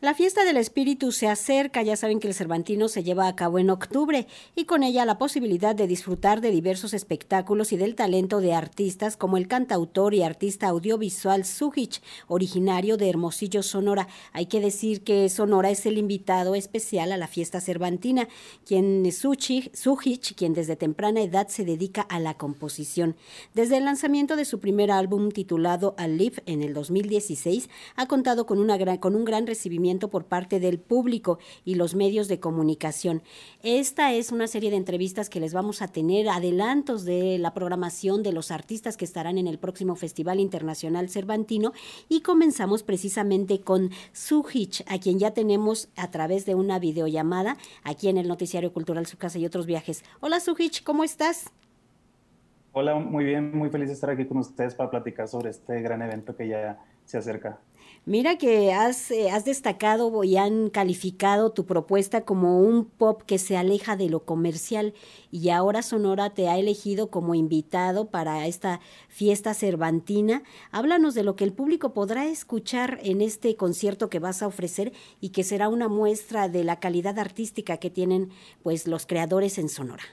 La fiesta del espíritu se acerca, ya saben que el Cervantino se lleva a cabo en octubre y con ella la posibilidad de disfrutar de diversos espectáculos y del talento de artistas como el cantautor y artista audiovisual Sujich, originario de Hermosillo, Sonora. Hay que decir que Sonora es el invitado especial a la fiesta cervantina, quien Sujich, quien desde temprana edad se dedica a la composición. Desde el lanzamiento de su primer álbum titulado Live en el 2016, ha contado con un gran recibimiento por parte del público y los medios de comunicación. Esta es una serie de entrevistas que les vamos a tener, adelantos de la programación de los artistas que estarán en el próximo Festival Internacional Cervantino y comenzamos precisamente con Sujich, a quien ya tenemos a través de una videollamada aquí en el Noticiario Cultural Su Casa y otros viajes. Hola Sujich, ¿cómo estás? Hola, muy bien, muy feliz de estar aquí con ustedes para platicar sobre este gran evento que ya se acerca. Mira que has, eh, has destacado y han calificado tu propuesta como un pop que se aleja de lo comercial y ahora Sonora te ha elegido como invitado para esta fiesta cervantina. Háblanos de lo que el público podrá escuchar en este concierto que vas a ofrecer y que será una muestra de la calidad artística que tienen pues los creadores en Sonora.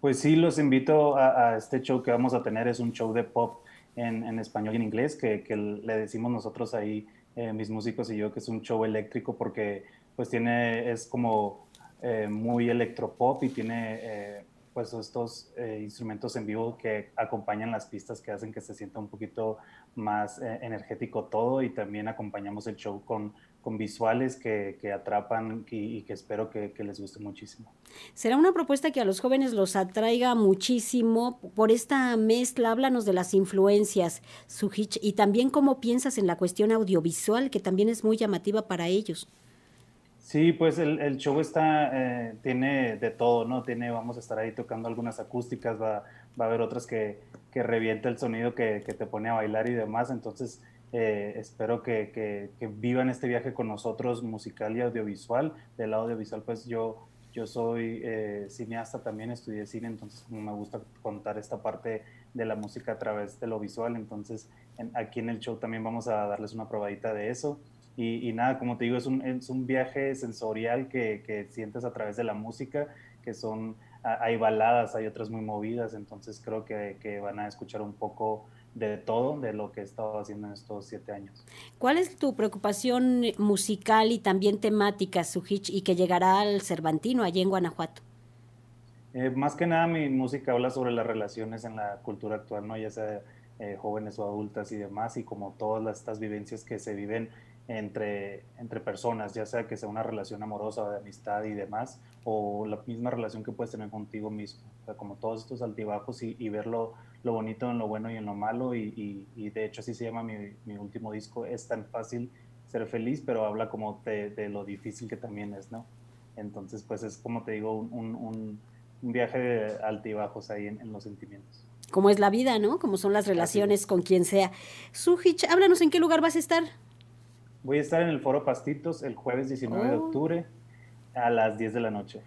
Pues sí, los invito a este show que vamos a tener. Es un show de pop en, español y en inglés, que, le decimos nosotros ahí, eh, mis músicos y yo, que es un show eléctrico porque pues tiene, es como eh, muy electropop y tiene eh, pues estos instrumentos en vivo que acompañan las pistas que hacen que se sienta un poquito más energético todo y también acompañamos el show con con visuales que, atrapan y, que espero que, les guste muchísimo. Será una propuesta que a los jóvenes los atraiga muchísimo por esta mezcla. Háblanos de las influencias, Sujich, y también cómo piensas en la cuestión audiovisual, que también es muy llamativa para ellos. Sí, pues el, show está, eh, tiene de todo, ¿no? Tiene, vamos a estar ahí tocando algunas acústicas, va, va a haber otras que, que revienta el sonido que, que te pone a bailar y demás, entonces eh, espero que, que, vivan este viaje con nosotros musical y audiovisual. Del audiovisual, pues yo, yo soy eh, cineasta también, estudié cine, entonces me gusta contar esta parte de la música a través de lo visual. Entonces aquí en el show también vamos a darles una probadita de eso. Y, y nada, como te digo, es un, es un viaje sensorial que, que, sientes a través de la música, que son, hay baladas, hay otras muy movidas, entonces creo que, que van a escuchar un poco de todo de lo que he estado haciendo en estos siete años. ¿Cuál es tu preocupación musical y también temática, Sujich, y que llegará al Cervantino, allí en Guanajuato? Eh, más que nada mi música habla sobre las relaciones en la cultura actual, ¿no? ya sea eh, jóvenes o adultas y demás, y como todas estas vivencias que se viven entre, entre personas, ya sea que sea una relación amorosa de amistad y demás, o la misma relación que puedes tener contigo mismo, o sea, como todos estos altibajos y, y verlo lo bonito en lo bueno y en lo malo y, y, de hecho así se llama mi, mi, último disco, es tan fácil ser feliz, pero habla como de, de lo difícil que también es, ¿no? Entonces pues es como te digo, un, un, un viaje de altibajos ahí en, en, los sentimientos. Como es la vida, ¿no? Como son las relaciones con quien sea. Sujich, háblanos en qué lugar vas a estar. Voy a estar en el Foro Pastitos el jueves 19 de octubre a las 10 de la noche.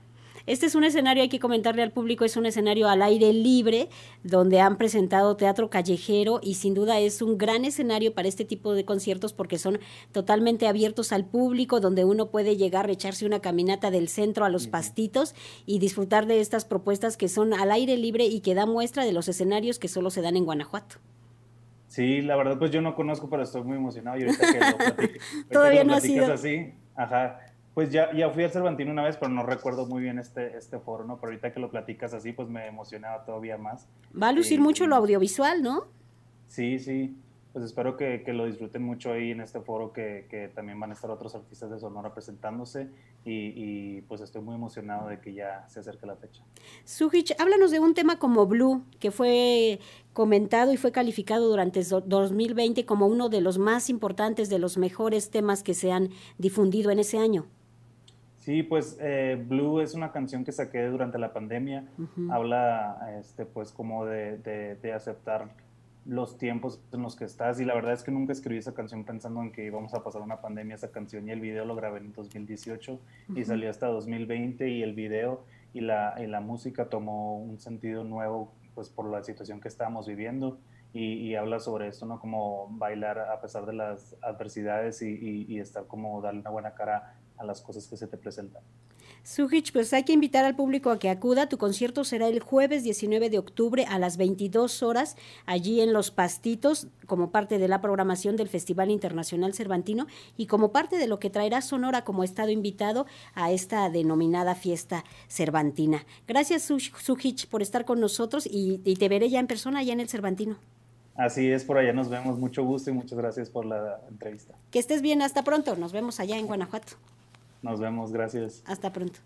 Este es un escenario, hay que comentarle al público, es un escenario al aire libre, donde han presentado teatro callejero y sin duda es un gran escenario para este tipo de conciertos porque son totalmente abiertos al público, donde uno puede llegar, echarse una caminata del centro a los pastitos y disfrutar de estas propuestas que son al aire libre y que da muestra de los escenarios que solo se dan en Guanajuato. Sí, la verdad pues yo no conozco, pero estoy muy emocionado y ahorita que lo Todavía no ha sido. así, ajá, pues ya, ya fui al Cervantino una vez, pero no recuerdo muy bien este, este foro, ¿no? Pero ahorita que lo platicas así, pues me emocionaba todavía más. Va a lucir mucho lo audiovisual, ¿no? Sí, sí. Pues espero que, que, lo disfruten mucho ahí en este foro, que, que, también van a estar otros artistas de Sonora presentándose y, y, pues estoy muy emocionado de que ya se acerque la fecha. Sujich, háblanos de un tema como Blue, que fue comentado y fue calificado durante 2020 como uno de los más importantes, de los mejores temas que se han difundido en ese año. Sí, pues eh, Blue es una canción que saqué durante la pandemia. Habla, este, pues, como de, de, aceptar los tiempos en los que estás. Y la verdad es que nunca escribí esa canción pensando en que íbamos a pasar una pandemia, esa canción. Y el video lo grabé en 2018 y salió hasta 2020. Y el video y la, y la música tomó un sentido nuevo, pues, por la situación que estábamos viviendo. y, habla sobre esto, ¿no? Como bailar a pesar de las adversidades y, y estar como darle una buena cara a las cosas que se te presentan. Sujich, pues hay que invitar al público a que acuda. Tu concierto será el jueves 19 de octubre a las 22 horas, allí en Los Pastitos, como parte de la programación del Festival Internacional Cervantino y como parte de lo que traerá Sonora como estado invitado a esta denominada fiesta cervantina. Gracias, Sujich, por estar con nosotros y, y te veré ya en persona, allá en el Cervantino. Así es, por allá nos vemos. Mucho gusto y muchas gracias por la entrevista. Que estés bien, hasta pronto. Nos vemos allá en Guanajuato. Nos vemos, gracias. Hasta pronto.